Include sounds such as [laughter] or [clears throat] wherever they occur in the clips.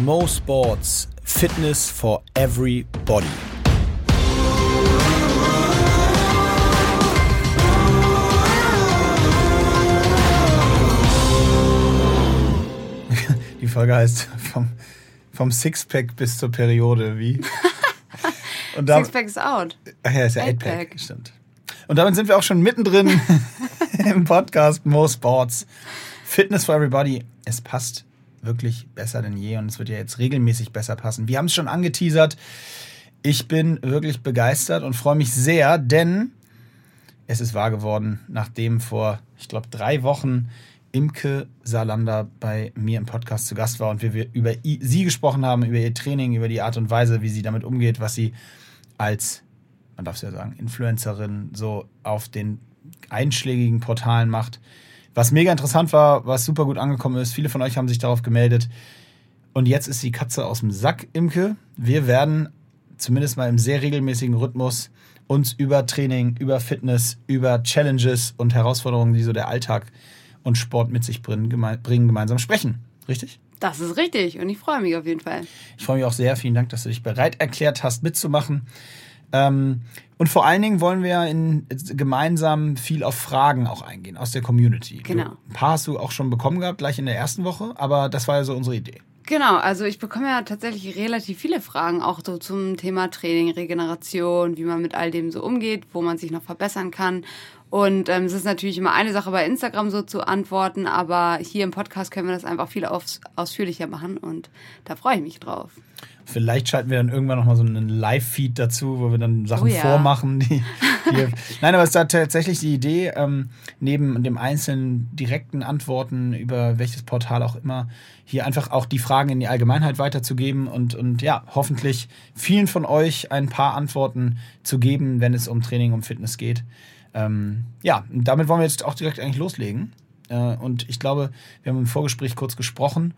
Mo Sports Fitness for Everybody. [laughs] Die Folge heißt vom, vom Sixpack bis zur Periode, wie? [laughs] Und da, Sixpack ist out. Ach ja, ist ja Eightpack, stimmt. Und damit sind wir auch schon mittendrin [laughs] im Podcast Mo Sports Fitness for Everybody. Es passt wirklich besser denn je und es wird ja jetzt regelmäßig besser passen. Wir haben es schon angeteasert. Ich bin wirklich begeistert und freue mich sehr, denn es ist wahr geworden, nachdem vor, ich glaube, drei Wochen Imke Salander bei mir im Podcast zu Gast war und wir über sie gesprochen haben, über ihr Training, über die Art und Weise, wie sie damit umgeht, was sie als, man darf es ja sagen, Influencerin so auf den einschlägigen Portalen macht. Was mega interessant war, was super gut angekommen ist. Viele von euch haben sich darauf gemeldet. Und jetzt ist die Katze aus dem Sack, Imke. Wir werden zumindest mal im sehr regelmäßigen Rhythmus uns über Training, über Fitness, über Challenges und Herausforderungen, die so der Alltag und Sport mit sich bringen, bringen gemeinsam sprechen. Richtig? Das ist richtig und ich freue mich auf jeden Fall. Ich freue mich auch sehr. Vielen Dank, dass du dich bereit erklärt hast, mitzumachen. Ähm, und vor allen Dingen wollen wir in, gemeinsam viel auf Fragen auch eingehen aus der Community. Genau. Du, ein paar hast du auch schon bekommen gehabt, gleich in der ersten Woche, aber das war ja so unsere Idee. Genau, also ich bekomme ja tatsächlich relativ viele Fragen, auch so zum Thema Training, Regeneration, wie man mit all dem so umgeht, wo man sich noch verbessern kann. Und ähm, es ist natürlich immer eine Sache bei Instagram so zu antworten, aber hier im Podcast können wir das einfach viel aus, ausführlicher machen und da freue ich mich drauf. Vielleicht schalten wir dann irgendwann nochmal so einen Live-Feed dazu, wo wir dann Sachen oh ja. vormachen. Die, [laughs] die Nein, aber es ist da tatsächlich die Idee, ähm, neben dem einzelnen direkten Antworten über welches Portal auch immer, hier einfach auch die Fragen in die Allgemeinheit weiterzugeben und, und ja, hoffentlich vielen von euch ein paar Antworten zu geben, wenn es um Training, um Fitness geht. Ähm, ja, damit wollen wir jetzt auch direkt eigentlich loslegen. Äh, und ich glaube, wir haben im Vorgespräch kurz gesprochen.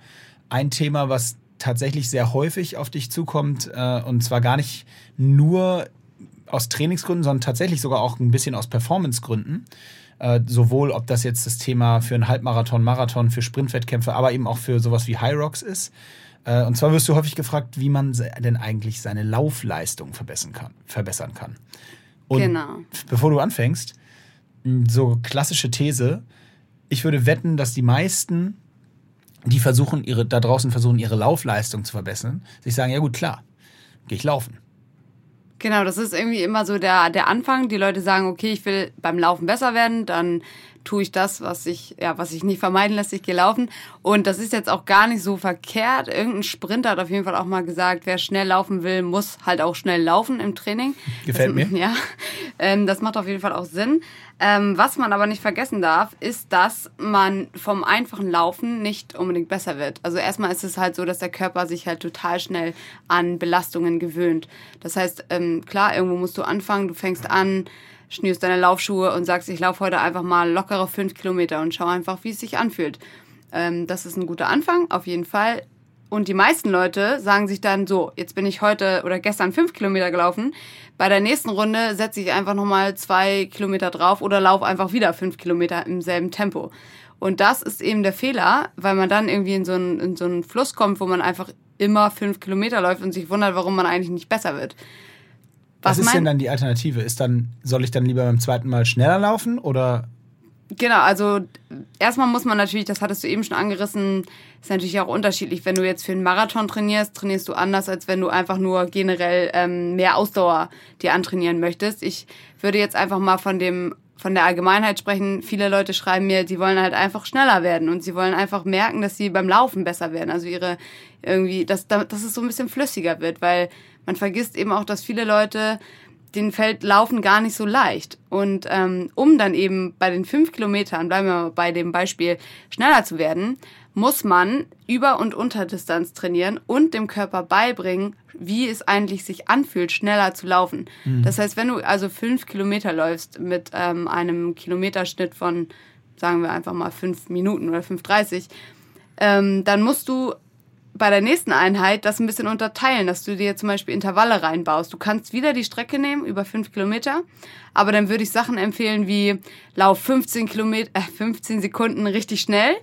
Ein Thema, was tatsächlich sehr häufig auf dich zukommt, äh, und zwar gar nicht nur aus Trainingsgründen, sondern tatsächlich sogar auch ein bisschen aus Performancegründen. Äh, sowohl ob das jetzt das Thema für einen Halbmarathon, Marathon, für Sprintwettkämpfe, aber eben auch für sowas wie High Rocks ist. Äh, und zwar wirst du häufig gefragt, wie man denn eigentlich seine Laufleistung verbessern kann. Verbessern kann. Und genau. bevor du anfängst, so klassische These, ich würde wetten, dass die meisten, die versuchen, ihre, da draußen versuchen, ihre Laufleistung zu verbessern, sich sagen, ja gut, klar, gehe ich laufen. Genau, das ist irgendwie immer so der, der Anfang. Die Leute sagen, okay, ich will beim Laufen besser werden, dann tue ich das, was ich, ja, was ich nicht vermeiden lässt, ich gehe laufen. Und das ist jetzt auch gar nicht so verkehrt. Irgendein Sprinter hat auf jeden Fall auch mal gesagt, wer schnell laufen will, muss halt auch schnell laufen im Training. Gefällt das, mir. [laughs] Ja, ähm, das macht auf jeden Fall auch Sinn. Ähm, was man aber nicht vergessen darf, ist, dass man vom einfachen Laufen nicht unbedingt besser wird. Also erstmal ist es halt so, dass der Körper sich halt total schnell an Belastungen gewöhnt. Das heißt, ähm, klar, irgendwo musst du anfangen, du fängst an, schnürst deine Laufschuhe und sagst, ich laufe heute einfach mal lockere fünf Kilometer und schau einfach, wie es sich anfühlt. Ähm, das ist ein guter Anfang, auf jeden Fall. Und die meisten Leute sagen sich dann so, jetzt bin ich heute oder gestern fünf Kilometer gelaufen. Bei der nächsten Runde setze ich einfach nochmal zwei Kilometer drauf oder laufe einfach wieder fünf Kilometer im selben Tempo. Und das ist eben der Fehler, weil man dann irgendwie in so einen, in so einen Fluss kommt, wo man einfach immer fünf Kilometer läuft und sich wundert, warum man eigentlich nicht besser wird. Was, ist denn dann die Alternative? Ist dann, soll ich dann lieber beim zweiten Mal schneller laufen oder? Genau, also erstmal muss man natürlich, das hattest du eben schon angerissen, ist natürlich auch unterschiedlich. Wenn du jetzt für einen Marathon trainierst, trainierst du anders, als wenn du einfach nur generell ähm, mehr Ausdauer dir antrainieren möchtest. Ich würde jetzt einfach mal von dem von der Allgemeinheit sprechen. Viele Leute schreiben mir, sie wollen halt einfach schneller werden und sie wollen einfach merken, dass sie beim Laufen besser werden. Also ihre irgendwie, dass, dass es so ein bisschen flüssiger wird, weil man vergisst eben auch, dass viele Leute den fällt Laufen gar nicht so leicht. Und ähm, um dann eben bei den fünf Kilometern, bleiben wir bei dem Beispiel, schneller zu werden, muss man Über- und Unterdistanz trainieren und dem Körper beibringen, wie es eigentlich sich anfühlt, schneller zu laufen. Mhm. Das heißt, wenn du also fünf Kilometer läufst mit ähm, einem Kilometerschnitt von, sagen wir einfach mal fünf Minuten oder 5,30, ähm, dann musst du bei der nächsten Einheit das ein bisschen unterteilen, dass du dir zum Beispiel Intervalle reinbaust. Du kannst wieder die Strecke nehmen, über fünf Kilometer, aber dann würde ich Sachen empfehlen wie lauf 15 Kilometer, äh, 15 Sekunden richtig schnell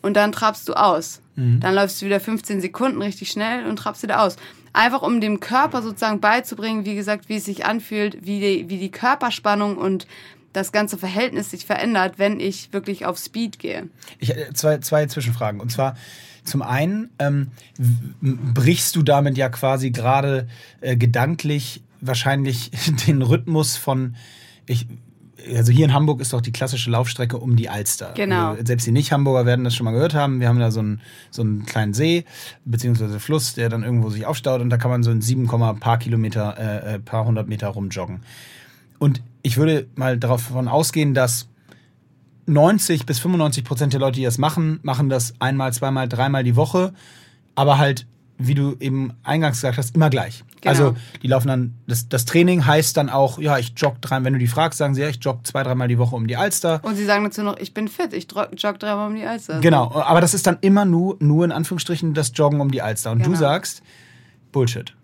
und dann trabst du aus. Mhm. Dann läufst du wieder 15 Sekunden richtig schnell und trabst wieder aus. Einfach um dem Körper sozusagen beizubringen, wie gesagt, wie es sich anfühlt, wie die, wie die Körperspannung und das ganze Verhältnis sich verändert, wenn ich wirklich auf Speed gehe. Ich, äh, zwei, zwei Zwischenfragen. Und zwar, zum einen ähm, brichst du damit ja quasi gerade äh, gedanklich wahrscheinlich [laughs] den Rhythmus von, ich, also hier in Hamburg ist doch die klassische Laufstrecke um die Alster. Genau. Also selbst die Nicht-Hamburger werden das schon mal gehört haben. Wir haben da so einen, so einen kleinen See, beziehungsweise Fluss, der dann irgendwo sich aufstaut und da kann man so in sieben paar Kilometer, äh, äh, paar hundert Meter rumjoggen. Und ich würde mal davon ausgehen, dass 90 bis 95 Prozent der Leute, die das machen, machen das einmal, zweimal, dreimal die Woche, aber halt, wie du eben eingangs gesagt hast, immer gleich. Genau. Also die laufen dann, das, das Training heißt dann auch, ja, ich jogge drei, wenn du die fragst, sagen sie, ja, ich jogge zwei, dreimal die Woche um die Alster. Und sie sagen dazu noch, ich bin fit, ich jogge dreimal um die Alster. Genau, aber das ist dann immer nur, nur in Anführungsstrichen das Joggen um die Alster. Und genau. du sagst, Bullshit.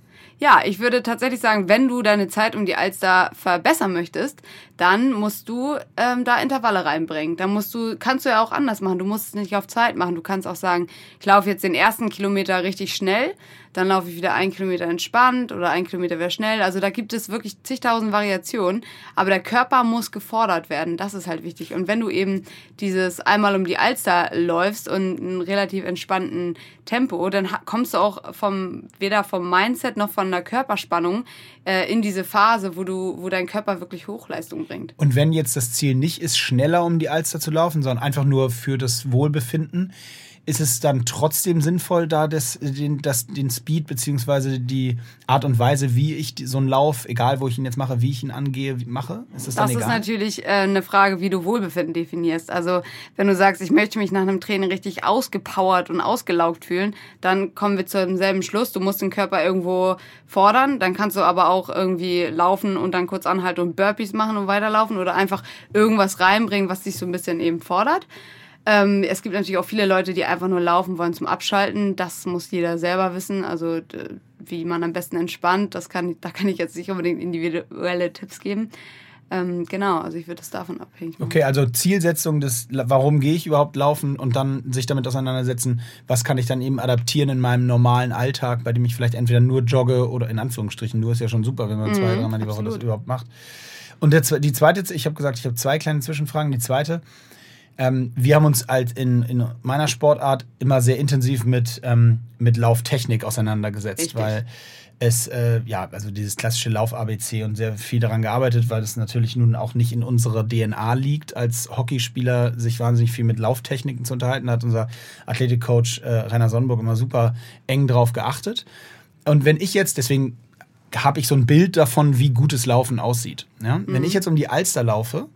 Ja, ich würde tatsächlich sagen, wenn du deine Zeit um die Alster verbessern möchtest, dann musst du ähm, da Intervalle reinbringen. Dann musst du, kannst du ja auch anders machen. Du musst es nicht auf Zeit machen. Du kannst auch sagen, ich laufe jetzt den ersten Kilometer richtig schnell, dann laufe ich wieder einen Kilometer entspannt oder ein Kilometer wäre schnell. Also da gibt es wirklich zigtausend Variationen, aber der Körper muss gefordert werden. Das ist halt wichtig. Und wenn du eben dieses einmal um die Alster läufst und einen relativ entspannten Tempo, dann kommst du auch vom weder vom Mindset noch von der Körperspannung äh, in diese Phase, wo du, wo dein Körper wirklich Hochleistung bringt. Und wenn jetzt das Ziel nicht ist, schneller um die Alster zu laufen, sondern einfach nur für das Wohlbefinden, ist es dann trotzdem sinnvoll, da das, den, das, den Speed beziehungsweise die Art und Weise, wie ich so einen Lauf, egal wo ich ihn jetzt mache, wie ich ihn angehe, mache? Ist das, das dann egal? ist natürlich äh, eine Frage, wie du Wohlbefinden definierst. Also wenn du sagst, ich möchte mich nach einem Training richtig ausgepowert und ausgelaugt fühlen, dann kommen wir zu demselben Schluss. Du musst den Körper irgendwo fordern, dann kannst du aber auch irgendwie laufen und dann kurz anhalten und Burpees machen und weiterlaufen oder einfach irgendwas reinbringen, was dich so ein bisschen eben fordert. Ähm, es gibt natürlich auch viele Leute, die einfach nur laufen wollen zum Abschalten. Das muss jeder selber wissen. Also wie man am besten entspannt, das kann, da kann ich jetzt nicht unbedingt individuelle Tipps geben. Ähm, genau, also ich würde es davon abhängig machen. Okay, also Zielsetzung des, warum gehe ich überhaupt laufen und dann sich damit auseinandersetzen, was kann ich dann eben adaptieren in meinem normalen Alltag, bei dem ich vielleicht entweder nur jogge oder in Anführungsstrichen, nur ist ja schon super, wenn man zwei, mhm, dreimal die Woche das überhaupt macht. Und der, die zweite, ich habe gesagt, ich habe zwei kleine Zwischenfragen. Die zweite, ähm, wir haben uns halt in, in meiner Sportart immer sehr intensiv mit, ähm, mit Lauftechnik auseinandergesetzt, Richtig. weil es, äh, ja, also dieses klassische Lauf-ABC und sehr viel daran gearbeitet, weil es natürlich nun auch nicht in unserer DNA liegt, als Hockeyspieler sich wahnsinnig viel mit Lauftechniken zu unterhalten, da hat unser Athletikcoach äh, Rainer Sonnenburg immer super eng drauf geachtet. Und wenn ich jetzt, deswegen habe ich so ein Bild davon, wie gutes Laufen aussieht. Ja? Mhm. Wenn ich jetzt um die Alster laufe,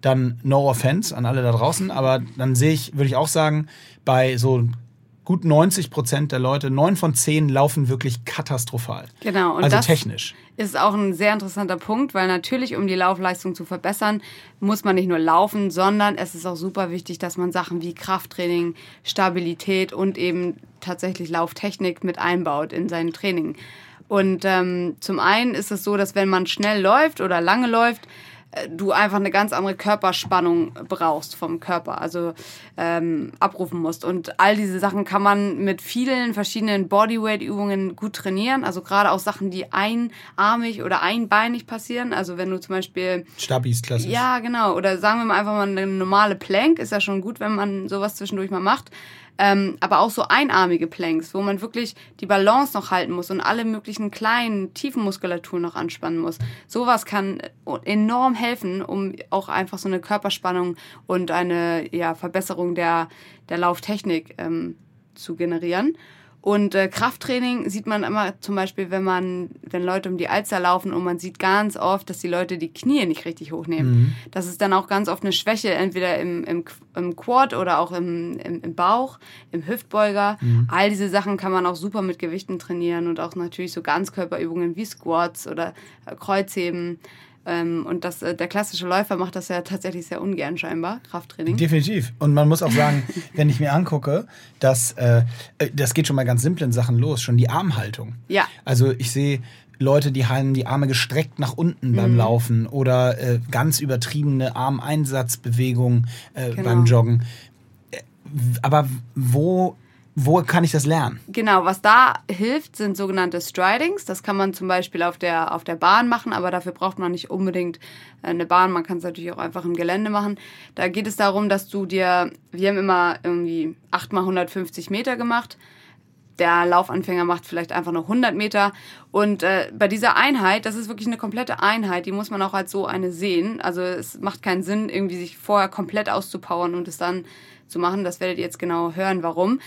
dann no offense an alle da draußen, aber dann sehe ich, würde ich auch sagen, bei so gut 90 Prozent der Leute, neun von zehn laufen wirklich katastrophal. Genau. Und also das technisch. Ist auch ein sehr interessanter Punkt, weil natürlich, um die Laufleistung zu verbessern, muss man nicht nur laufen, sondern es ist auch super wichtig, dass man Sachen wie Krafttraining, Stabilität und eben tatsächlich Lauftechnik mit einbaut in sein Training. Und ähm, zum einen ist es so, dass wenn man schnell läuft oder lange läuft, du einfach eine ganz andere Körperspannung brauchst vom Körper, also ähm, abrufen musst. Und all diese Sachen kann man mit vielen verschiedenen Bodyweight-Übungen gut trainieren. Also gerade auch Sachen, die einarmig oder einbeinig passieren. Also wenn du zum Beispiel... Stabis, klassisch. Ja, genau. Oder sagen wir mal einfach mal eine normale Plank. Ist ja schon gut, wenn man sowas zwischendurch mal macht. Ähm, aber auch so einarmige Planks, wo man wirklich die Balance noch halten muss und alle möglichen kleinen, tiefen Muskulaturen noch anspannen muss. Sowas kann enorm helfen, um auch einfach so eine Körperspannung und eine ja, Verbesserung der, der Lauftechnik ähm, zu generieren. Und äh, Krafttraining sieht man immer zum Beispiel, wenn man, wenn Leute um die Alster laufen und man sieht ganz oft, dass die Leute die Knie nicht richtig hochnehmen. Mhm. Das ist dann auch ganz oft eine Schwäche, entweder im, im, im Quad oder auch im, im, im Bauch, im Hüftbeuger. Mhm. All diese Sachen kann man auch super mit Gewichten trainieren und auch natürlich so Ganzkörperübungen wie Squats oder äh, Kreuzheben. Ähm, und das, äh, der klassische Läufer macht das ja tatsächlich sehr ungern scheinbar, Krafttraining. Definitiv. Und man muss auch sagen, [laughs] wenn ich mir angucke, dass äh, äh, das geht schon mal ganz simplen Sachen los, schon die Armhaltung. Ja. Also ich sehe Leute, die haben die Arme gestreckt nach unten beim mhm. Laufen oder äh, ganz übertriebene Armeinsatzbewegungen äh, genau. beim Joggen aber wo wo kann ich das lernen? Genau, was da hilft, sind sogenannte Stridings. Das kann man zum Beispiel auf der, auf der Bahn machen, aber dafür braucht man nicht unbedingt eine Bahn. Man kann es natürlich auch einfach im Gelände machen. Da geht es darum, dass du dir, wir haben immer irgendwie 8 mal 150 Meter gemacht. Der Laufanfänger macht vielleicht einfach nur 100 Meter. Und äh, bei dieser Einheit, das ist wirklich eine komplette Einheit, die muss man auch als so eine sehen. Also es macht keinen Sinn, irgendwie sich vorher komplett auszupowern und es dann zu machen. Das werdet ihr jetzt genau hören, warum.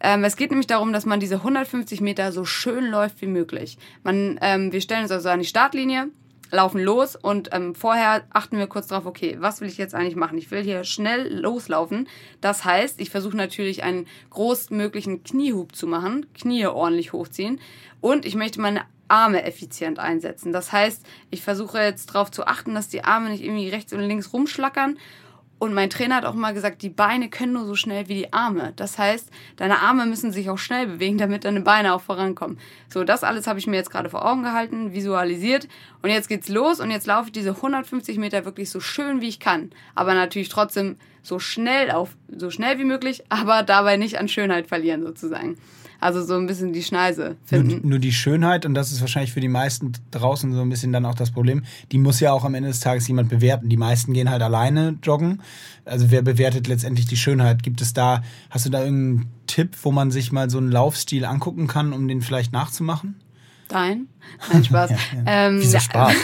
Ähm, es geht nämlich darum, dass man diese 150 Meter so schön läuft wie möglich. Man, ähm, wir stellen uns also an die Startlinie, laufen los und ähm, vorher achten wir kurz drauf, okay, was will ich jetzt eigentlich machen? Ich will hier schnell loslaufen. Das heißt, ich versuche natürlich einen großmöglichen Kniehub zu machen, Knie ordentlich hochziehen und ich möchte meine Arme effizient einsetzen. Das heißt, ich versuche jetzt darauf zu achten, dass die Arme nicht irgendwie rechts und links rumschlackern und mein Trainer hat auch mal gesagt, die Beine können nur so schnell wie die Arme. Das heißt, deine Arme müssen sich auch schnell bewegen, damit deine Beine auch vorankommen. So, das alles habe ich mir jetzt gerade vor Augen gehalten, visualisiert. Und jetzt geht's los und jetzt laufe ich diese 150 Meter wirklich so schön wie ich kann. Aber natürlich trotzdem so schnell auf, so schnell wie möglich, aber dabei nicht an Schönheit verlieren sozusagen. Also so ein bisschen die Schneise finden. Nur, nur, die Schönheit, und das ist wahrscheinlich für die meisten draußen so ein bisschen dann auch das Problem, die muss ja auch am Ende des Tages jemand bewerten. Die meisten gehen halt alleine joggen. Also wer bewertet letztendlich die Schönheit? Gibt es da, hast du da irgendeinen Tipp, wo man sich mal so einen Laufstil angucken kann, um den vielleicht nachzumachen? Dein? Nein, Spaß. [laughs] ja, ja. Ähm, Wieso Spaß?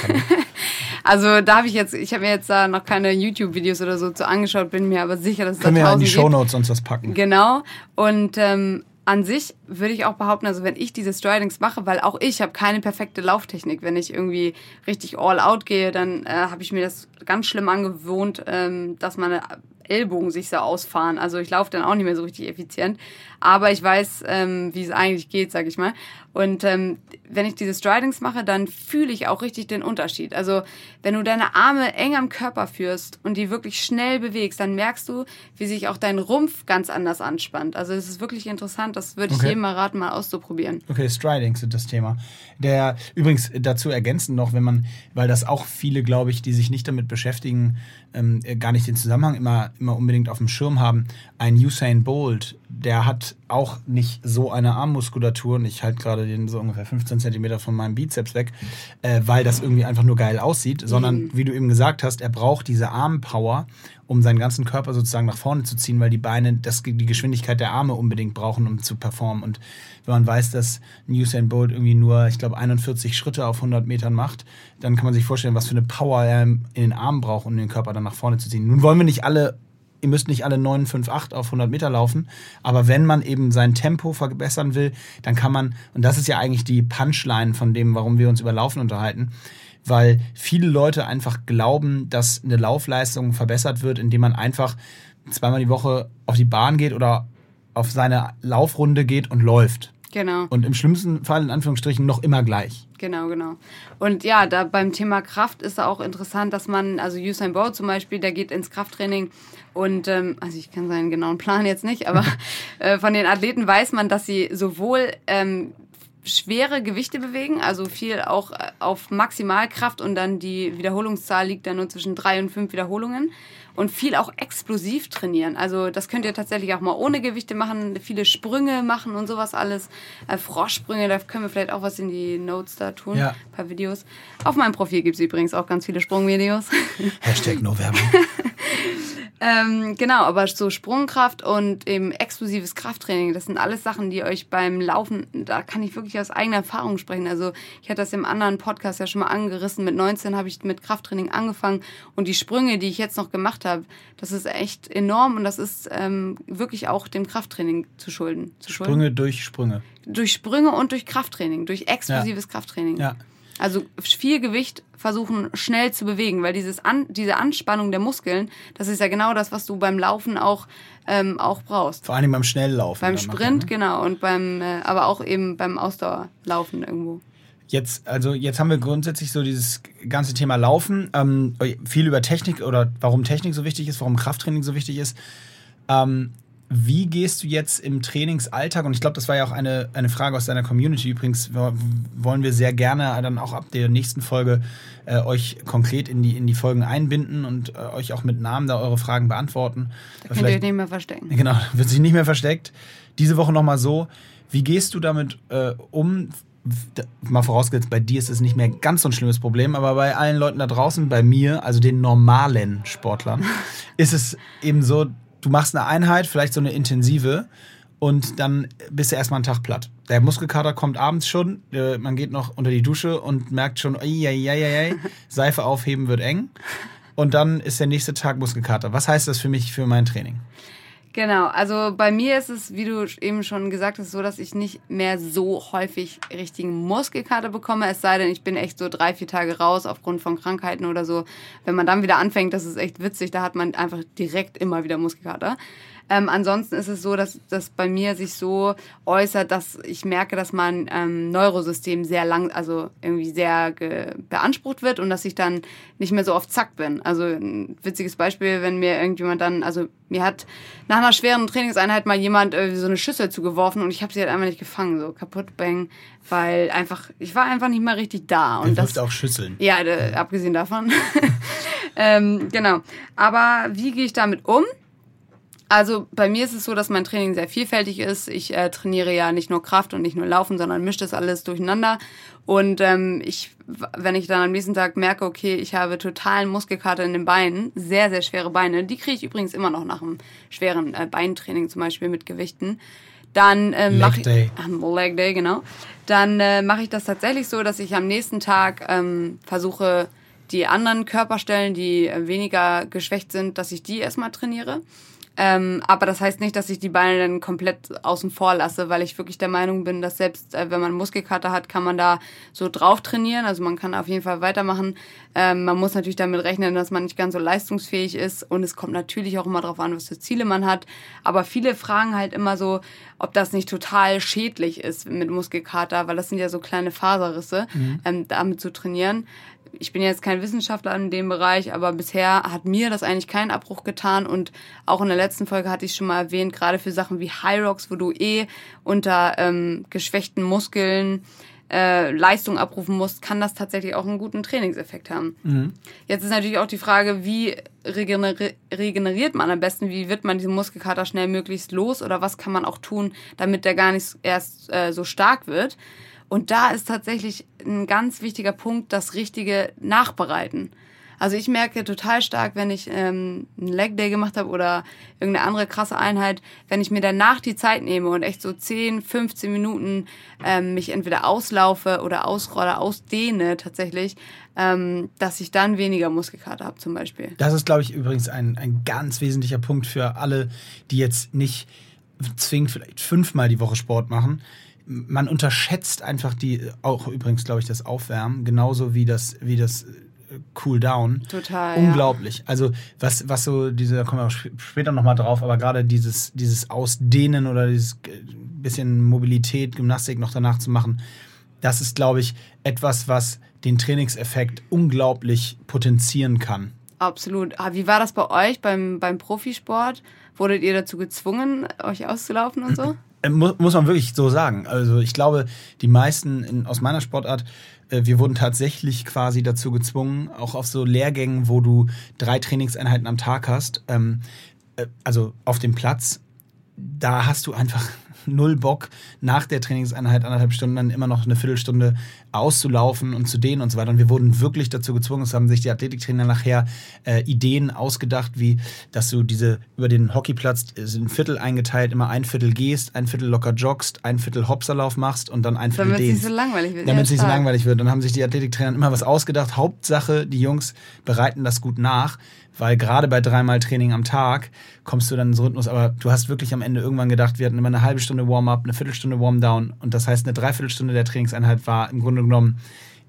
[laughs] also da habe ich jetzt, ich habe mir jetzt da noch keine YouTube-Videos oder so zu angeschaut, bin mir aber sicher, dass es Können da wir in die Shownotes uns das packen. Genau. Und ähm, an sich würde ich auch behaupten, also wenn ich diese Stridings mache, weil auch ich habe keine perfekte Lauftechnik. Wenn ich irgendwie richtig all out gehe, dann äh, habe ich mir das ganz schlimm angewohnt, ähm, dass meine Ellbogen sich so ausfahren. Also ich laufe dann auch nicht mehr so richtig effizient. Aber ich weiß, ähm, wie es eigentlich geht, sag ich mal. Und ähm, wenn ich diese Stridings mache, dann fühle ich auch richtig den Unterschied. Also wenn du deine Arme eng am Körper führst und die wirklich schnell bewegst, dann merkst du, wie sich auch dein Rumpf ganz anders anspannt. Also es ist wirklich interessant. Das würde ich okay. jedem mal raten, mal auszuprobieren. Okay, Stridings sind das Thema. Der übrigens dazu ergänzend noch, wenn man, weil das auch viele, glaube ich, die sich nicht damit beschäftigen, ähm, gar nicht den Zusammenhang immer, immer unbedingt auf dem Schirm haben. Ein Usain Bolt, der hat auch nicht so eine Armmuskulatur und ich halte gerade den so ungefähr 15 Zentimeter von meinem Bizeps weg, äh, weil das irgendwie einfach nur geil aussieht, sondern mhm. wie du eben gesagt hast, er braucht diese Armpower, um seinen ganzen Körper sozusagen nach vorne zu ziehen, weil die Beine das, die Geschwindigkeit der Arme unbedingt brauchen, um zu performen. Und wenn man weiß, dass Usain Bolt irgendwie nur, ich glaube, 41 Schritte auf 100 Metern macht, dann kann man sich vorstellen, was für eine Power er in den Armen braucht, um den Körper dann nach vorne zu ziehen. Nun wollen wir nicht alle ihr müsst nicht alle 958 auf 100 Meter laufen, aber wenn man eben sein Tempo verbessern will, dann kann man, und das ist ja eigentlich die Punchline von dem, warum wir uns über Laufen unterhalten, weil viele Leute einfach glauben, dass eine Laufleistung verbessert wird, indem man einfach zweimal die Woche auf die Bahn geht oder auf seine Laufrunde geht und läuft. Genau. Und im schlimmsten Fall in Anführungsstrichen noch immer gleich. Genau, genau. Und ja, da beim Thema Kraft ist auch interessant, dass man, also Usain Bolt zum Beispiel, der geht ins Krafttraining und, ähm, also ich kann seinen genauen Plan jetzt nicht, aber [laughs] äh, von den Athleten weiß man, dass sie sowohl ähm, schwere Gewichte bewegen, also viel auch äh, auf Maximalkraft und dann die Wiederholungszahl liegt dann nur zwischen drei und fünf Wiederholungen und viel auch explosiv trainieren. Also das könnt ihr tatsächlich auch mal ohne Gewichte machen, viele Sprünge machen und sowas alles. Äh, Froschsprünge, da können wir vielleicht auch was in die Notes da tun, ja. ein paar Videos. Auf meinem Profil gibt es übrigens auch ganz viele Sprungvideos. Hashtag No [laughs] Werbung. Ähm, genau, aber so Sprungkraft und eben explosives Krafttraining, das sind alles Sachen, die euch beim Laufen, da kann ich wirklich aus eigener Erfahrung sprechen. Also ich hatte das im anderen Podcast ja schon mal angerissen. Mit 19 habe ich mit Krafttraining angefangen und die Sprünge, die ich jetzt noch gemacht habe, das ist echt enorm und das ist ähm, wirklich auch dem Krafttraining zu schulden. Zu schulden. Sprünge durch Sprünge. Durch Sprünge und durch Krafttraining, durch explosives ja. Krafttraining. Ja. Also viel Gewicht versuchen schnell zu bewegen, weil dieses An diese Anspannung der Muskeln, das ist ja genau das, was du beim Laufen auch, ähm, auch brauchst. Vor allem beim Schnelllaufen. Beim Sprint, machen, ne? genau, und beim, äh, aber auch eben beim Ausdauerlaufen irgendwo. Jetzt, also jetzt haben wir grundsätzlich so dieses ganze Thema Laufen, ähm, viel über Technik oder warum Technik so wichtig ist, warum Krafttraining so wichtig ist. Ähm, wie gehst du jetzt im Trainingsalltag? Und ich glaube, das war ja auch eine, eine Frage aus deiner Community. Übrigens wollen wir sehr gerne dann auch ab der nächsten Folge äh, euch konkret in die, in die Folgen einbinden und äh, euch auch mit Namen da eure Fragen beantworten. Da könnt ihr euch nicht mehr verstecken. Genau, [laughs] wird sich nicht mehr versteckt. Diese Woche nochmal so. Wie gehst du damit äh, um? Mal vorausgesetzt, bei dir ist es nicht mehr ganz so ein schlimmes Problem, aber bei allen Leuten da draußen, bei mir, also den normalen Sportlern, [laughs] ist es eben so, du machst eine Einheit, vielleicht so eine intensive, und dann bist du erstmal einen Tag platt. Der Muskelkater kommt abends schon, äh, man geht noch unter die Dusche und merkt schon, ei, [laughs] Seife aufheben wird eng. Und dann ist der nächste Tag Muskelkater. Was heißt das für mich, für mein Training? Genau, also bei mir ist es, wie du eben schon gesagt hast, so, dass ich nicht mehr so häufig richtigen Muskelkater bekomme, es sei denn, ich bin echt so drei, vier Tage raus aufgrund von Krankheiten oder so. Wenn man dann wieder anfängt, das ist echt witzig, da hat man einfach direkt immer wieder Muskelkater. Ähm, ansonsten ist es so, dass das bei mir sich so äußert, dass ich merke, dass mein ähm, Neurosystem sehr lang, also irgendwie sehr beansprucht wird und dass ich dann nicht mehr so oft zack bin. Also ein witziges Beispiel, wenn mir irgendjemand dann, also mir hat nach einer schweren Trainingseinheit mal jemand äh, so eine Schüssel zugeworfen und ich habe sie halt einfach nicht gefangen, so kaputt bang, weil einfach ich war einfach nicht mehr richtig da. Und das auch Schüsseln. Ja, äh, abgesehen davon. [laughs] ähm, genau. Aber wie gehe ich damit um? Also bei mir ist es so, dass mein Training sehr vielfältig ist. Ich äh, trainiere ja nicht nur Kraft und nicht nur Laufen, sondern mische das alles durcheinander. Und ähm, ich, wenn ich dann am nächsten Tag merke, okay, ich habe totalen Muskelkater in den Beinen, sehr, sehr schwere Beine, die kriege ich übrigens immer noch nach einem schweren äh, Beintraining, zum Beispiel mit Gewichten. Dann äh, mache ich Day. Äh, Leg Day, genau. Dann äh, mache ich das tatsächlich so, dass ich am nächsten Tag ähm, versuche, die anderen Körperstellen, die äh, weniger geschwächt sind, dass ich die erstmal trainiere. Ähm, aber das heißt nicht, dass ich die Beine dann komplett außen vor lasse, weil ich wirklich der Meinung bin, dass selbst äh, wenn man Muskelkater hat, kann man da so drauf trainieren. Also man kann auf jeden Fall weitermachen. Ähm, man muss natürlich damit rechnen, dass man nicht ganz so leistungsfähig ist. Und es kommt natürlich auch immer darauf an, was für Ziele man hat. Aber viele fragen halt immer so, ob das nicht total schädlich ist mit Muskelkater, weil das sind ja so kleine Faserrisse, mhm. ähm, damit zu trainieren ich bin jetzt kein Wissenschaftler in dem Bereich, aber bisher hat mir das eigentlich keinen Abbruch getan und auch in der letzten Folge hatte ich schon mal erwähnt, gerade für Sachen wie High Rocks, wo du eh unter ähm, geschwächten Muskeln äh, Leistung abrufen musst, kann das tatsächlich auch einen guten Trainingseffekt haben. Mhm. Jetzt ist natürlich auch die Frage, wie regeneri regeneriert man am besten? Wie wird man diesen Muskelkater schnell möglichst los? Oder was kann man auch tun, damit der gar nicht erst äh, so stark wird? Und da ist tatsächlich ein ganz wichtiger Punkt das richtige Nachbereiten. Also ich merke total stark, wenn ich ähm, einen Leg Day gemacht habe oder irgendeine andere krasse Einheit, wenn ich mir danach die Zeit nehme und echt so 10, 15 Minuten ähm, mich entweder auslaufe oder ausrolle, ausdehne tatsächlich, ähm, dass ich dann weniger Muskelkater habe zum Beispiel. Das ist, glaube ich, übrigens ein, ein ganz wesentlicher Punkt für alle, die jetzt nicht zwingend vielleicht fünfmal die Woche Sport machen man unterschätzt einfach die, auch übrigens, glaube ich, das Aufwärmen, genauso wie das, wie das äh, Cool Down. Total. Unglaublich. Ja. Also, was, was so diese, da kommen wir auch später nochmal drauf, aber gerade dieses, dieses Ausdehnen oder dieses äh, bisschen Mobilität, Gymnastik noch danach zu machen, das ist, glaube ich, etwas, was den Trainingseffekt unglaublich potenzieren kann. Absolut. Ah, wie war das bei euch beim, beim Profisport? Wurdet ihr dazu gezwungen, euch auszulaufen und so? Äh, muss, muss man wirklich so sagen. Also ich glaube, die meisten in, aus meiner Sportart, äh, wir wurden tatsächlich quasi dazu gezwungen, auch auf so Lehrgängen, wo du drei Trainingseinheiten am Tag hast, ähm, äh, also auf dem Platz, da hast du einfach [laughs] null Bock, nach der Trainingseinheit anderthalb Stunden dann immer noch eine Viertelstunde auszulaufen und zu dehnen und so weiter. Und wir wurden wirklich dazu gezwungen, es haben sich die Athletiktrainer nachher äh, Ideen ausgedacht, wie, dass du diese über den Hockeyplatz sind Viertel eingeteilt, immer ein Viertel gehst, ein Viertel locker joggst, ein Viertel Hopserlauf machst und dann ein Viertel Damit dehnst. Damit es nicht so langweilig wird. Damit es nicht so langweilig wird. Dann haben sich die Athletiktrainer immer was ausgedacht. Hauptsache, die Jungs bereiten das gut nach weil gerade bei dreimal Training am Tag kommst du dann in so Rhythmus, aber du hast wirklich am Ende irgendwann gedacht, wir hatten immer eine halbe Stunde Warm-up, eine Viertelstunde Warm-down und das heißt, eine Dreiviertelstunde der Trainingseinheit war im Grunde genommen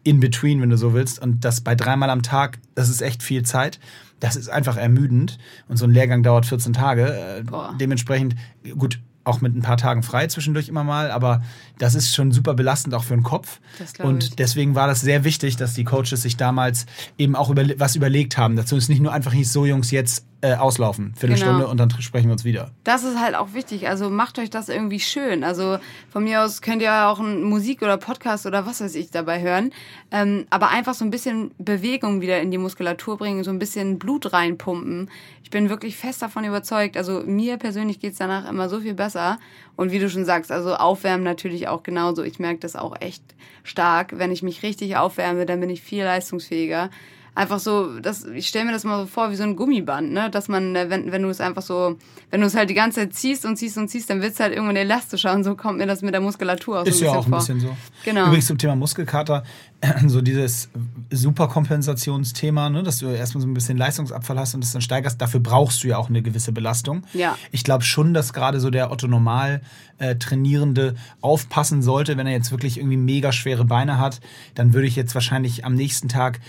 in between, wenn du so willst und das bei dreimal am Tag, das ist echt viel Zeit. Das ist einfach ermüdend und so ein Lehrgang dauert 14 Tage. Äh, dementsprechend, gut, auch mit ein paar Tagen frei zwischendurch immer mal, aber das ist schon super belastend auch für den Kopf. Und ich. deswegen war das sehr wichtig, dass die Coaches sich damals eben auch über, was überlegt haben. Dazu ist nicht nur einfach nicht so, Jungs, jetzt äh, auslaufen, Viertelstunde genau. und dann sprechen wir uns wieder. Das ist halt auch wichtig. Also macht euch das irgendwie schön. Also von mir aus könnt ihr auch Musik oder Podcast oder was weiß ich dabei hören. Ähm, aber einfach so ein bisschen Bewegung wieder in die Muskulatur bringen, so ein bisschen Blut reinpumpen. Ich bin wirklich fest davon überzeugt. Also mir persönlich geht's danach immer so viel besser. Und wie du schon sagst, also aufwärmen natürlich auch genauso. Ich merke das auch echt stark. Wenn ich mich richtig aufwärme, dann bin ich viel leistungsfähiger einfach so, das, ich stelle mir das mal so vor wie so ein Gummiband, ne? Dass man, äh, wenn, wenn du es einfach so, wenn du es halt die ganze Zeit ziehst und ziehst und ziehst, dann wird es halt irgendwann elastischer und so kommt mir das mit der Muskulatur auch Ist so ja auch ein bisschen so. Genau. Übrigens zum Thema Muskelkater, [clears throat] so dieses Superkompensationsthema, ne? dass du erstmal so ein bisschen Leistungsabfall hast und das dann steigerst, dafür brauchst du ja auch eine gewisse Belastung. Ja. Ich glaube schon, dass gerade so der Otto Normal äh, Trainierende aufpassen sollte, wenn er jetzt wirklich irgendwie mega schwere Beine hat, dann würde ich jetzt wahrscheinlich am nächsten Tag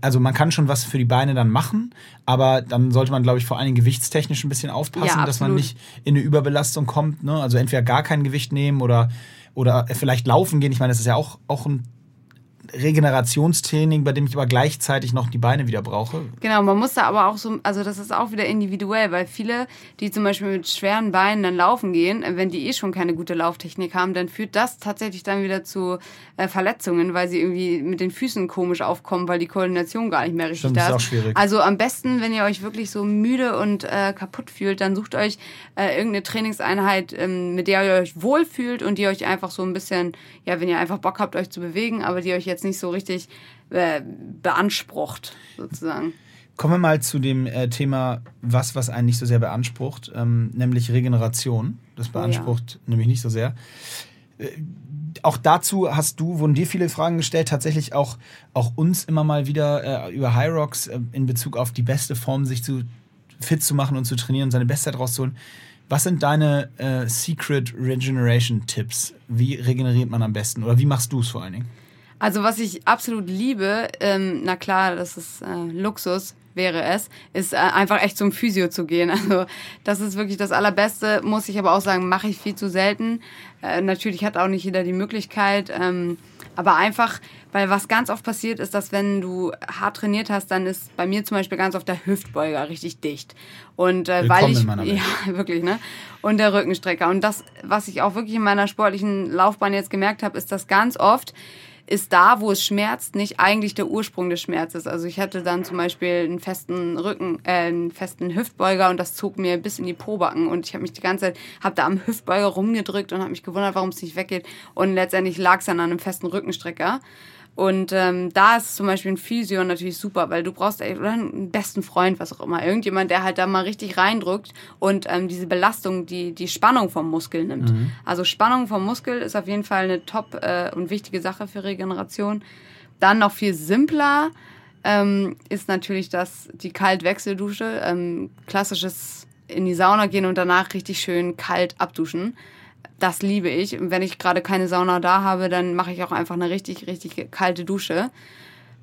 also man kann schon was für die Beine dann machen, aber dann sollte man, glaube ich, vor allen Dingen gewichtstechnisch ein bisschen aufpassen, ja, dass man nicht in eine Überbelastung kommt. Ne? Also entweder gar kein Gewicht nehmen oder, oder vielleicht laufen gehen. Ich meine, das ist ja auch, auch ein Regenerationstraining, bei dem ich aber gleichzeitig noch die Beine wieder brauche. Genau, man muss da aber auch so, also das ist auch wieder individuell, weil viele, die zum Beispiel mit schweren Beinen dann laufen gehen, wenn die eh schon keine gute Lauftechnik haben, dann führt das tatsächlich dann wieder zu äh, Verletzungen, weil sie irgendwie mit den Füßen komisch aufkommen, weil die Koordination gar nicht mehr richtig Stimmt, da ist. ist auch schwierig. Also am besten, wenn ihr euch wirklich so müde und äh, kaputt fühlt, dann sucht euch äh, irgendeine Trainingseinheit, ähm, mit der ihr euch wohlfühlt und die euch einfach so ein bisschen, ja, wenn ihr einfach Bock habt, euch zu bewegen, aber die euch jetzt nicht so richtig äh, beansprucht, sozusagen. Kommen wir mal zu dem äh, Thema, was, was einen nicht so sehr beansprucht, ähm, nämlich Regeneration. Das beansprucht oh ja. nämlich nicht so sehr. Äh, auch dazu hast du, wurden dir viele Fragen gestellt, tatsächlich auch, auch uns immer mal wieder äh, über High Rocks äh, in Bezug auf die beste Form, sich zu fit zu machen und zu trainieren und seine Bestzeit rauszuholen. Was sind deine äh, Secret Regeneration Tipps? Wie regeneriert man am besten? Oder wie machst du es vor allen Dingen? Also was ich absolut liebe, ähm, na klar, das ist äh, Luxus, wäre es, ist äh, einfach echt zum Physio zu gehen. [laughs] Also das ist wirklich das Allerbeste, muss ich aber auch sagen, mache ich viel zu selten. Äh, natürlich hat auch nicht jeder die Möglichkeit, ähm, aber einfach, weil was ganz oft passiert ist, dass wenn du hart trainiert hast, dann ist bei mir zum Beispiel ganz oft der Hüftbeuger richtig dicht. Und äh, weil ich ja [laughs] wirklich ne und der Rückenstrecker und das, was ich auch wirklich in meiner sportlichen Laufbahn jetzt gemerkt habe, ist, dass ganz oft ist da, wo es schmerzt, nicht eigentlich der Ursprung des Schmerzes. Also ich hatte dann zum Beispiel einen festen Rücken, äh, einen festen Hüftbeuger und das zog mir bis in die Pobacken und ich habe mich die ganze Zeit, habe da am Hüftbeuger rumgedrückt und habe mich gewundert, warum es nicht weggeht und letztendlich lag es dann an einem festen Rückenstrecker. Und ähm, da ist zum Beispiel ein Physio natürlich super, weil du brauchst oder einen besten Freund, was auch immer, irgendjemand, der halt da mal richtig reindrückt und ähm, diese Belastung, die die Spannung vom Muskel nimmt. Mhm. Also Spannung vom Muskel ist auf jeden Fall eine top äh, und wichtige Sache für Regeneration. Dann noch viel simpler ähm, ist natürlich das die Kaltwechseldusche, ähm, klassisches in die Sauna gehen und danach richtig schön kalt abduschen das liebe ich. Und wenn ich gerade keine Sauna da habe, dann mache ich auch einfach eine richtig, richtig kalte Dusche.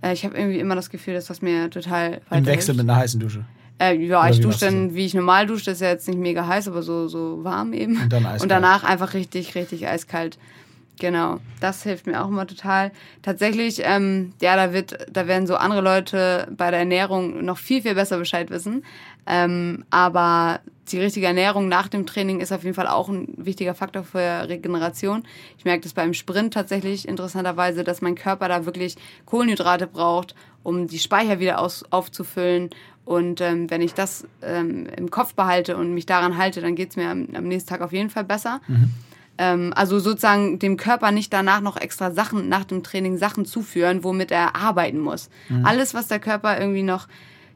Äh, ich habe irgendwie immer das Gefühl, dass das mir total Im Wechsel mit einer heißen Dusche. Äh, ja, Oder ich dusche dann, wie ich normal dusche. Das ist ja jetzt nicht mega heiß, aber so, so warm eben. Und, dann eiskalt. Und danach einfach richtig, richtig eiskalt. Genau, das hilft mir auch immer total. Tatsächlich, ähm, ja, da wird, da werden so andere Leute bei der Ernährung noch viel, viel besser Bescheid wissen. Ähm, aber die richtige Ernährung nach dem Training ist auf jeden Fall auch ein wichtiger Faktor für Regeneration. Ich merke das beim Sprint tatsächlich interessanterweise, dass mein Körper da wirklich Kohlenhydrate braucht, um die Speicher wieder aus, aufzufüllen. Und ähm, wenn ich das ähm, im Kopf behalte und mich daran halte, dann geht es mir am, am, nächsten Tag auf jeden Fall besser. Mhm. Ähm, also sozusagen dem Körper nicht danach noch extra Sachen nach dem Training Sachen zuführen, womit er arbeiten muss. Mhm. Alles, was der Körper irgendwie noch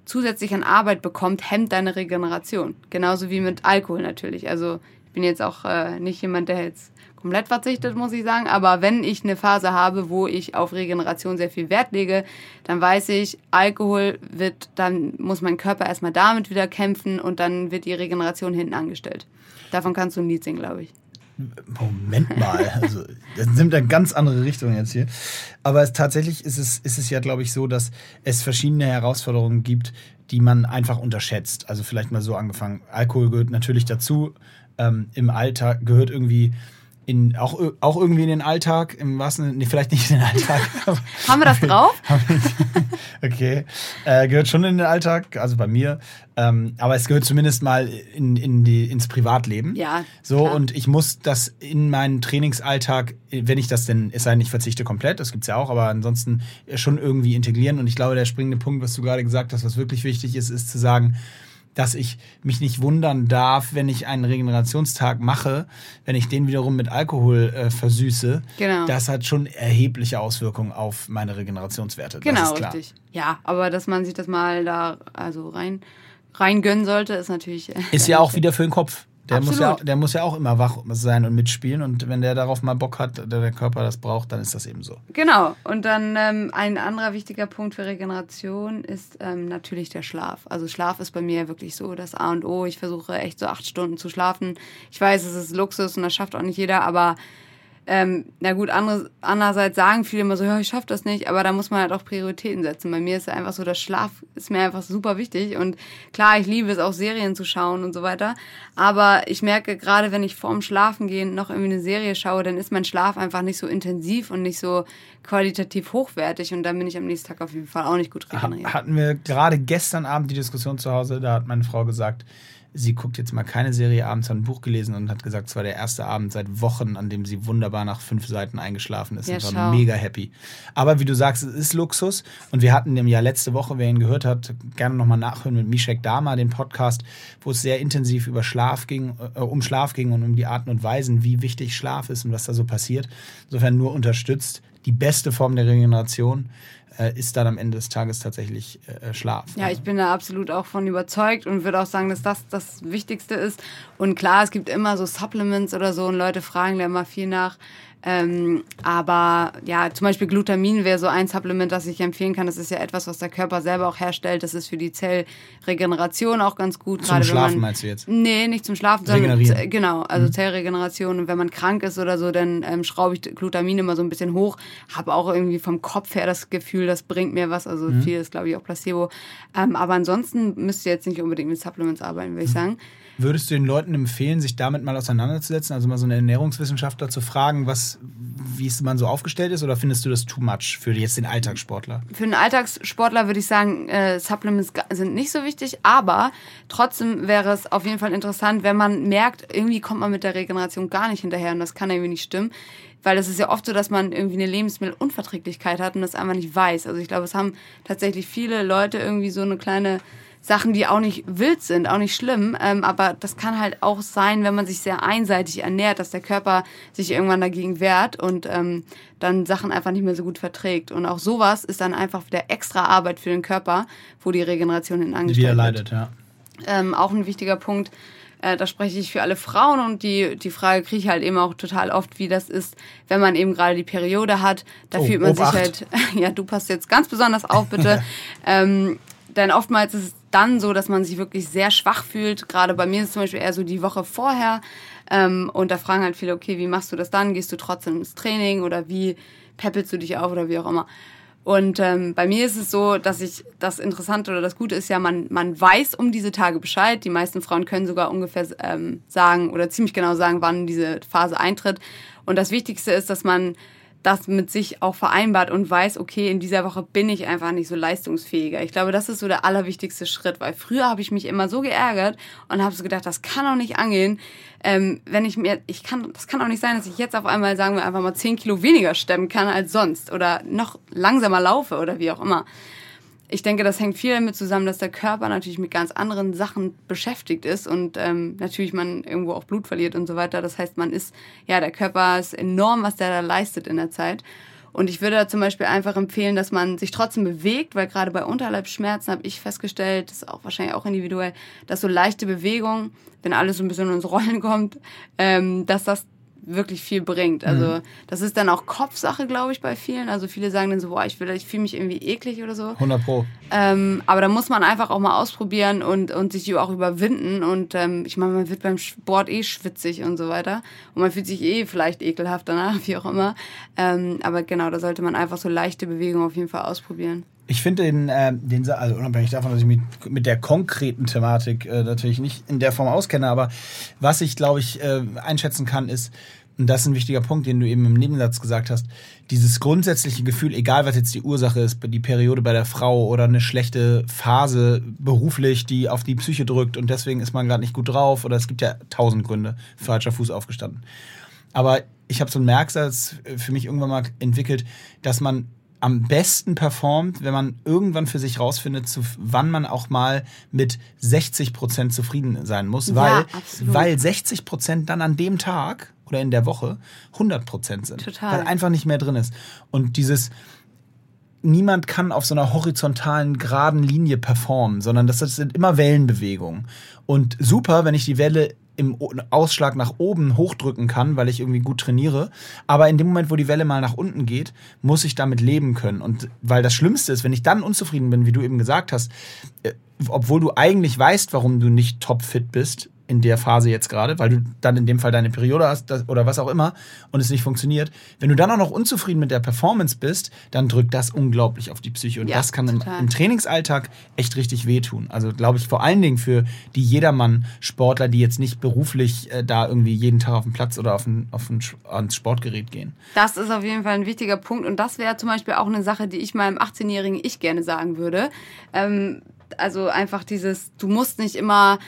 zusätzlich an Arbeit bekommt, hemmt deine Regeneration. Genauso wie mit Alkohol natürlich. Also ich bin jetzt auch äh, nicht jemand, der jetzt komplett verzichtet, muss ich sagen. Aber wenn ich eine Phase habe, wo ich auf Regeneration sehr viel Wert lege, dann weiß ich, Alkohol wird, dann muss mein Körper erstmal damit wieder kämpfen und dann wird die Regeneration hinten angestellt. Davon kannst du ein Lied singen, glaube ich. Moment mal, also das nimmt eine ganz andere Richtung jetzt hier. Aber es, tatsächlich ist es, ist es ja, glaube ich, so, dass es verschiedene Herausforderungen gibt, die man einfach unterschätzt. Also vielleicht mal so angefangen. Alkohol gehört natürlich dazu. Ähm, Im Alter gehört irgendwie in, auch, auch irgendwie in den Alltag, im wahrsten nee, vielleicht nicht in den Alltag. [laughs] Haben wir das [laughs] drauf? [laughs] okay. Äh, gehört schon in den Alltag, also bei mir. Ähm, aber es gehört zumindest mal in, in die, ins Privatleben. Ja. So, klar. und ich muss das in meinen Trainingsalltag, wenn ich das denn, es sei denn, ich verzichte komplett, das gibt es ja auch, aber ansonsten schon irgendwie integrieren. Und ich glaube, der springende Punkt, was du gerade gesagt hast, was wirklich wichtig ist, ist zu sagen, dass ich mich nicht wundern darf, wenn ich einen Regenerationstag mache, wenn ich den wiederum mit Alkohol äh, versüße. Genau. Das hat schon erhebliche Auswirkungen auf meine Regenerationswerte. Genau, richtig. Ja, aber dass man sich das mal da also rein rein gönnen sollte, ist natürlich. Äh, ist ja [laughs] auch wieder für den Kopf. Der muss, ja, der muss ja auch immer wach sein und mitspielen. Und wenn der darauf mal Bock hat, der, der Körper das braucht, dann ist das eben so. Genau. Und dann ähm, ein anderer wichtiger Punkt für Regeneration ist ähm, natürlich der Schlaf. Also Schlaf ist bei mir wirklich so das A und O. Ich versuche echt so acht Stunden zu schlafen. Ich weiß, es ist Luxus und das schafft auch nicht jeder, aber ähm, na gut, andere, andererseits sagen viele immer so, ja, ich schaffe das nicht, aber da muss man halt auch Prioritäten setzen. Bei mir ist einfach so, der Schlaf ist mir einfach super wichtig und klar, ich liebe es auch Serien zu schauen und so weiter, aber ich merke gerade, wenn ich vorm Schlafen gehen noch irgendwie eine Serie schaue, dann ist mein Schlaf einfach nicht so intensiv und nicht so qualitativ hochwertig und dann bin ich am nächsten Tag auf jeden Fall auch nicht gut regeneriert. Hatten wir gerade gestern Abend die Diskussion zu Hause, da hat meine Frau gesagt, sie guckt jetzt mal keine Serie abends, hat ein Buch gelesen und hat gesagt, es war der erste Abend seit Wochen, an dem sie wunderbar nach fünf Seiten eingeschlafen ist ja, und war mega happy. Aber wie du sagst, es ist Luxus und wir hatten im Jahr letzte Woche, wer ihn gehört hat, gerne nochmal nachhören mit Mishek Dama, den Podcast, wo es sehr intensiv über Schlaf ging, äh, um Schlaf ging und um die Arten und Weisen, wie wichtig Schlaf ist und was da so passiert. Insofern nur unterstützt. Die beste Form der Regeneration äh, ist dann am Ende des Tages tatsächlich äh, Schlaf. Ja, ich bin da absolut auch von überzeugt und würde auch sagen, dass das das Wichtigste ist. Und klar, es gibt immer so Supplements oder so und Leute fragen da immer viel nach. Ähm, aber ja, zum Beispiel Glutamin wäre so ein Supplement, das ich empfehlen kann. Das ist ja etwas, was der Körper selber auch herstellt. Das ist für die Zellregeneration auch ganz gut. Zum Schlafen man, meinst du jetzt? Nee, nicht zum Schlafen, sondern genau, also mhm. Zellregeneration. Und wenn man krank ist oder so, dann ähm, schraube ich Glutamin immer so ein bisschen hoch. Habe auch irgendwie vom Kopf her das Gefühl, das bringt mir was. Also mhm. viel ist, glaube ich, auch Placebo. Ähm, aber ansonsten müsst ihr jetzt nicht unbedingt mit Supplements arbeiten, würde ich mhm. sagen. Würdest du den Leuten empfehlen, sich damit mal auseinanderzusetzen, also mal so einen Ernährungswissenschaftler zu fragen, was, wie es man so aufgestellt ist, oder findest du das too much für jetzt den Alltagssportler? Für den Alltagssportler würde ich sagen, äh, Supplements sind nicht so wichtig, aber trotzdem wäre es auf jeden Fall interessant, wenn man merkt, irgendwie kommt man mit der Regeneration gar nicht hinterher und das kann irgendwie nicht stimmen. Weil es ist ja oft so, dass man irgendwie eine Lebensmittelunverträglichkeit hat und das einfach nicht weiß. Also ich glaube, es haben tatsächlich viele Leute irgendwie so eine kleine Sachen, die auch nicht wild sind, auch nicht schlimm. Ähm, aber das kann halt auch sein, wenn man sich sehr einseitig ernährt, dass der Körper sich irgendwann dagegen wehrt und ähm, dann Sachen einfach nicht mehr so gut verträgt. Und auch sowas ist dann einfach wieder extra Arbeit für den Körper, wo die Regeneration hin angestellt wird. leidet, ja. Ähm, auch ein wichtiger Punkt, äh, da spreche ich für alle Frauen und die, die Frage kriege ich halt eben auch total oft, wie das ist, wenn man eben gerade die Periode hat. Da oh, fühlt man Obacht. sich halt, [laughs] ja, du passt jetzt ganz besonders auf, bitte. [laughs] ähm, denn oftmals ist es dann so, dass man sich wirklich sehr schwach fühlt. Gerade bei mir ist es zum Beispiel eher so die Woche vorher. Ähm, und da fragen halt viele, okay, wie machst du das dann? Gehst du trotzdem ins Training oder wie peppelst du dich auf oder wie auch immer? Und ähm, bei mir ist es so, dass ich das Interessante oder das Gute ist ja, man, man weiß um diese Tage Bescheid. Die meisten Frauen können sogar ungefähr ähm, sagen oder ziemlich genau sagen, wann diese Phase eintritt. Und das Wichtigste ist, dass man das mit sich auch vereinbart und weiß, okay, in dieser Woche bin ich einfach nicht so leistungsfähiger. Ich glaube, das ist so der allerwichtigste Schritt, weil früher habe ich mich immer so geärgert und habe so gedacht, das kann doch nicht angehen, ähm, wenn ich mir, ich kann, das kann auch nicht sein, dass ich jetzt auf einmal, sagen wir einfach mal, 10 Kilo weniger stemmen kann als sonst oder noch langsamer laufe oder wie auch immer ich denke, das hängt viel damit zusammen, dass der Körper natürlich mit ganz anderen Sachen beschäftigt ist und ähm, natürlich man irgendwo auch Blut verliert und so weiter. Das heißt, man ist, ja, der Körper ist enorm, was der da leistet in der Zeit. Und ich würde da zum Beispiel einfach empfehlen, dass man sich trotzdem bewegt, weil gerade bei Unterleibsschmerzen habe ich festgestellt, das ist auch wahrscheinlich auch individuell, dass so leichte Bewegung, wenn alles so ein bisschen ins [laughs] Rollen kommt, ähm, dass das wirklich viel bringt. Also mhm. das ist dann auch Kopfsache, glaube ich, bei vielen. Also viele sagen dann so, boah, ich will, ich fühle mich irgendwie eklig oder so. 100 pro. Ähm, aber da muss man einfach auch mal ausprobieren und, und sich auch überwinden. Und ähm, ich meine, man wird beim Sport eh schwitzig und so weiter. Und man fühlt sich eh vielleicht ekelhaft danach, [laughs] wie auch immer. Ähm, aber genau, da sollte man einfach so leichte Bewegungen auf jeden Fall ausprobieren. Ich finde den, äh, den, also unabhängig davon, dass ich mich mit der konkreten Thematik äh, natürlich nicht in der Form auskenne, aber was ich, glaube ich, äh, einschätzen kann, ist, und das ist ein wichtiger Punkt, den du eben im Nebensatz gesagt hast, dieses grundsätzliche Gefühl, egal was jetzt die Ursache ist, die Periode bei der Frau oder eine schlechte Phase beruflich, die auf die Psyche drückt und deswegen ist man gerade nicht gut drauf oder es gibt ja tausend Gründe, falscher Fuß aufgestanden. Aber ich habe so einen Merksatz für mich irgendwann mal entwickelt, dass man am besten performt, wenn man irgendwann für sich rausfindet, zu, wann man auch mal mit 60 Prozent zufrieden sein muss, weil, ja, weil 60 Prozent dann an dem Tag oder in der Woche 100 Prozent sind. Total. Weil einfach nicht mehr drin ist. Und dieses, niemand kann auf so einer horizontalen, geraden Linie performen, sondern das sind immer Wellenbewegungen. Und super, wenn ich die Welle im Ausschlag nach oben hochdrücken kann, weil ich irgendwie gut trainiere. Aber in dem Moment, wo die Welle mal nach unten geht, muss ich damit leben können. Und weil das Schlimmste ist, wenn ich dann unzufrieden bin, wie du eben gesagt hast, äh, obwohl du eigentlich weißt, warum du nicht topfit bist, in der Phase jetzt gerade, weil du dann in dem Fall deine Periode hast das, oder was auch immer und es nicht funktioniert. Wenn du dann auch noch unzufrieden mit der Performance bist, dann drückt das unglaublich auf die Psyche und ja, das kann im, im, Trainingsalltag echt richtig wehtun. Also glaube ich vor allen Dingen für die Jedermann-Sportler, die jetzt nicht beruflich äh, da irgendwie jeden Tag auf den Platz oder auf ein, auf ein, ans Sportgerät gehen. Das ist auf jeden Fall ein wichtiger Punkt und das wäre zum Beispiel auch eine Sache, die ich meinem 18-jährigen Ich gerne sagen würde. Ähm, also einfach dieses, du musst nicht immer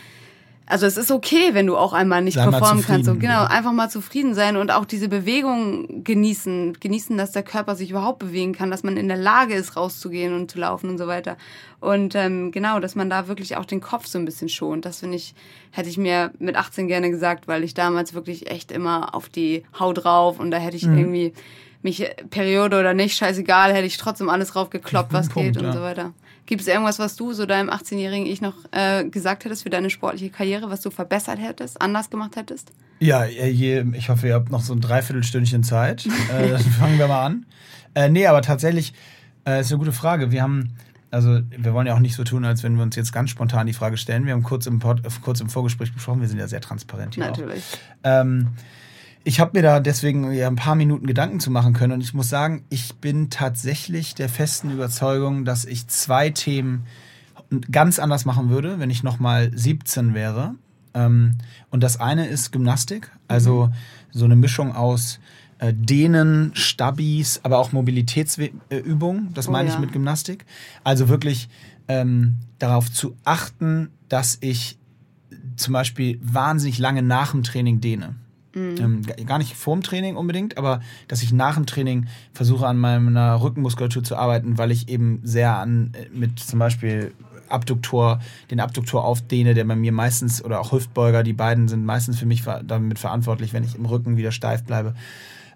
also es ist okay, wenn du auch einmal nicht Sei performen kannst. So, genau, einfach mal zufrieden sein und auch diese Bewegung genießen. Genießen, dass der Körper sich überhaupt bewegen kann, dass man in der Lage ist, rauszugehen und zu laufen und so weiter. Und ähm, genau, dass man da wirklich auch den Kopf so ein bisschen schont. Das finde ich, hätte ich mir mit 18 gerne gesagt, weil ich damals wirklich echt immer auf die Hau drauf und da hätte ich mhm. irgendwie mich Periode oder nicht, scheißegal, hätte ich trotzdem alles draufgekloppt, was Punkt, geht und ja. so weiter. Gibt es irgendwas, was du so deinem 18-jährigen Ich noch äh, gesagt hättest für deine sportliche Karriere, was du verbessert hättest, anders gemacht hättest? Ja, je, ich hoffe, ihr habt noch so ein Dreiviertelstündchen Zeit. [laughs] äh, dann fangen wir mal an. Äh, nee, aber tatsächlich äh, ist eine gute Frage. Wir haben, also wir wollen ja auch nicht so tun, als wenn wir uns jetzt ganz spontan die Frage stellen. Wir haben kurz im, Pod, kurz im Vorgespräch besprochen, wir sind ja sehr transparent hier. Natürlich. Ähm, ich habe mir da deswegen ja ein paar Minuten Gedanken zu machen können und ich muss sagen, ich bin tatsächlich der festen Überzeugung, dass ich zwei Themen ganz anders machen würde, wenn ich nochmal 17 wäre. Ähm, und das eine ist Gymnastik, also mhm. so eine Mischung aus äh, Dehnen, Stabis, aber auch Mobilitätsübungen. Das oh, meine ich ja. mit Gymnastik. Also wirklich ähm, darauf zu achten, dass ich zum Beispiel wahnsinnig lange nach dem Training dehne. Mhm. Ähm, gar nicht vorm Training unbedingt, aber dass ich nach dem Training versuche an meiner Rückenmuskulatur zu arbeiten, weil ich eben sehr an äh, mit zum Beispiel Abduktor, den Abduktor aufdehne, der bei mir meistens, oder auch Hüftbeuger, die beiden sind meistens für mich damit verantwortlich, wenn ich im Rücken wieder steif bleibe.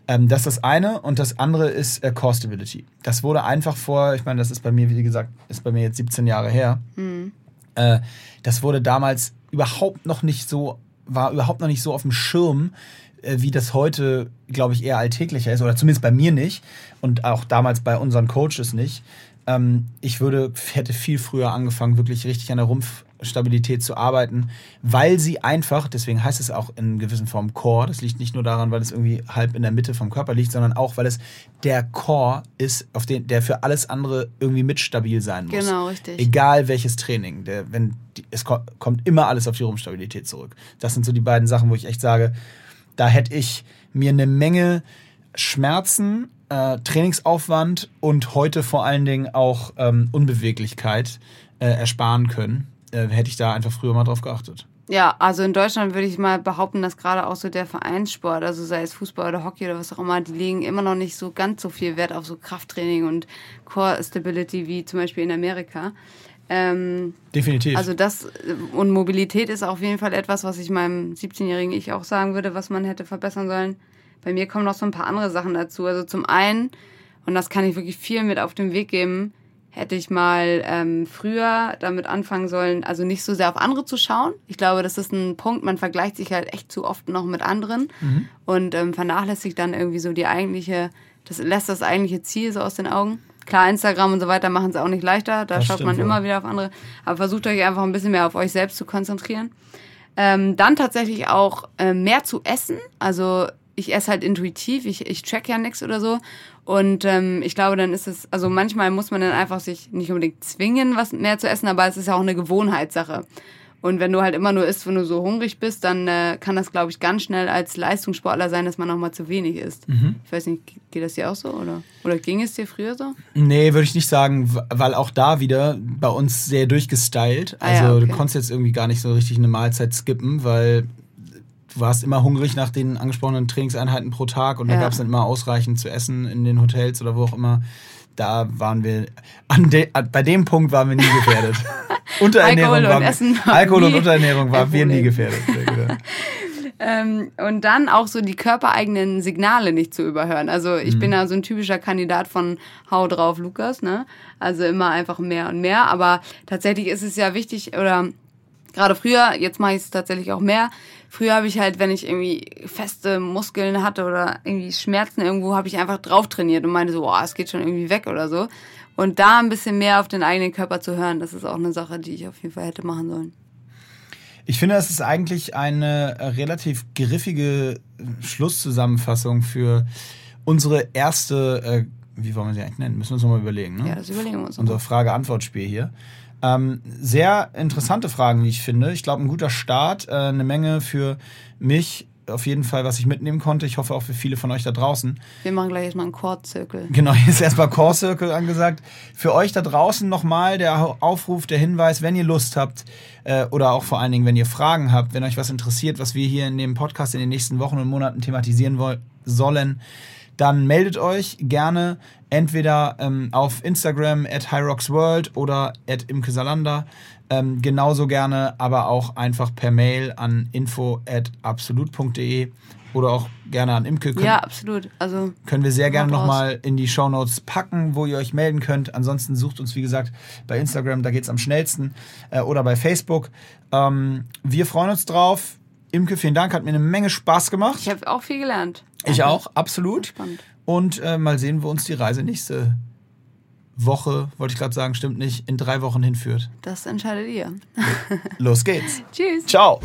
Ähm, das ist das eine und das andere ist äh, Core Stability. Das wurde einfach vor, ich meine, das ist bei mir, wie gesagt, ist bei mir jetzt 17 Jahre her. Mhm. Äh, das wurde damals überhaupt noch nicht so war überhaupt noch nicht so auf dem Schirm, äh, wie das heute, glaube ich, eher alltäglicher ist, oder zumindest bei mir nicht und auch damals bei unseren Coaches nicht. Ähm, ich würde, hätte viel früher angefangen, wirklich richtig an der Rumpfstabilität zu arbeiten, weil sie einfach, deswegen heißt es auch in gewissen Form Core, das liegt nicht nur daran, weil es irgendwie halb in der Mitte vom Körper liegt, sondern auch, weil es der Core ist, auf den, der für alles andere irgendwie mitstabil sein muss. Genau, richtig. Egal welches Training. Der, wenn die, es kommt immer alles auf die Rumpfstabilität zurück. Das sind so die beiden Sachen, wo ich echt sage, da hätte ich mir eine Menge Schmerzen äh, Trainingsaufwand und heute vor allen Dingen auch ähm, Unbeweglichkeit äh, ersparen können. Äh, hätte ich da einfach früher mal drauf geachtet. Ja, also in Deutschland würde ich mal behaupten, dass gerade auch so der Vereinssport, also sei es Fußball oder Hockey oder was auch immer, die legen immer noch nicht so ganz so viel Wert auf so Krafttraining und Core Stability wie zum Beispiel in Amerika. Ähm, Definitiv. Also das und Mobilität ist auf jeden Fall etwas, was ich meinem 17-jährigen Ich auch sagen würde, was man hätte verbessern sollen. Bei mir kommen noch so ein paar andere Sachen dazu. Also zum einen, und das kann ich wirklich viel mit auf den Weg geben, hätte ich mal ähm, früher damit anfangen sollen, also nicht so sehr auf andere zu schauen. Ich glaube, das ist ein Punkt, man vergleicht sich halt echt zu oft noch mit anderen mhm. und ähm, vernachlässigt dann irgendwie so die eigentliche, das lässt das eigentliche Ziel so aus den Augen. Klar, Instagram und so weiter machen es auch nicht leichter, da das schaut man wohl. immer wieder auf andere, aber versucht euch einfach ein bisschen mehr auf euch selbst zu konzentrieren. Ähm, dann tatsächlich auch äh, mehr zu essen, also ich esse halt intuitiv, ich, ich track ja nichts oder so. Und ähm, ich glaube, dann ist es, also manchmal muss man dann einfach sich nicht unbedingt zwingen, was mehr zu essen, aber es ist ja auch eine Gewohnheitssache. Und wenn du halt immer nur isst, wenn du so hungrig bist, dann äh, kann das, glaube ich, ganz schnell als Leistungssportler sein, dass man nochmal zu wenig isst. Mhm. Ich weiß nicht, geht das dir auch so oder, oder ging es dir früher so? Nee, würde ich nicht sagen, weil auch da wieder bei uns sehr durchgestylt. Also ah, ja, okay. du konntest jetzt irgendwie gar nicht so richtig eine Mahlzeit skippen, weil du warst immer hungrig nach den angesprochenen Trainingseinheiten pro Tag und ja. da gab es dann immer ausreichend zu essen in den Hotels oder wo auch immer. Da waren wir, an de, bei dem Punkt waren wir nie gefährdet. [laughs] Unterernährung Alkohol war, und Essen Alkohol und Unterernährung waren wir nie gefährdet. [laughs] ähm, und dann auch so die körpereigenen Signale nicht zu überhören. Also ich mhm. bin ja so ein typischer Kandidat von Hau drauf, Lukas, ne? Also immer einfach mehr und mehr. Aber tatsächlich ist es ja wichtig, oder gerade früher, jetzt mache ich es tatsächlich auch mehr, Früher habe ich halt, wenn ich irgendwie feste Muskeln hatte oder irgendwie Schmerzen irgendwo, habe ich einfach drauf trainiert und meinte so, boah, es geht schon irgendwie weg oder so. Und da ein bisschen mehr auf den eigenen Körper zu hören, das ist auch eine Sache, die ich auf jeden Fall hätte machen sollen. Ich finde, das ist eigentlich eine relativ griffige Schlusszusammenfassung für unsere erste, äh, wie wollen wir sie eigentlich nennen? Müssen wir uns nochmal überlegen, ne? Ja, das überlegen wir uns. Unser Frage-Antwort-Spiel hier. Ähm, sehr interessante Fragen, wie ich finde. Ich glaube, ein guter Start, äh, eine Menge für mich auf jeden Fall, was ich mitnehmen konnte. Ich hoffe auch für viele von euch da draußen. Wir machen gleich erstmal einen Core-Circle. Genau, jetzt erstmal Core-Circle angesagt. Für euch da draußen nochmal der Aufruf, der Hinweis, wenn ihr Lust habt äh, oder auch vor allen Dingen, wenn ihr Fragen habt, wenn euch was interessiert, was wir hier in dem Podcast in den nächsten Wochen und Monaten thematisieren sollen, dann meldet euch gerne entweder ähm, auf Instagram at HyRocksWorld oder at imkesalander. Ähm, genauso gerne, aber auch einfach per Mail an info at absolut.de oder auch gerne an Imke. Können, ja, absolut. Also können wir sehr gerne nochmal in die Shownotes packen, wo ihr euch melden könnt. Ansonsten sucht uns, wie gesagt, bei Instagram, da geht es am schnellsten, äh, oder bei Facebook. Ähm, wir freuen uns drauf. Imke, vielen Dank, hat mir eine Menge Spaß gemacht. Ich habe auch viel gelernt. Ich auch, absolut. Spannend. Und äh, mal sehen, wo uns die Reise nächste Woche, wollte ich gerade sagen, stimmt nicht, in drei Wochen hinführt. Das entscheidet ihr. Los geht's. [laughs] Tschüss. Ciao.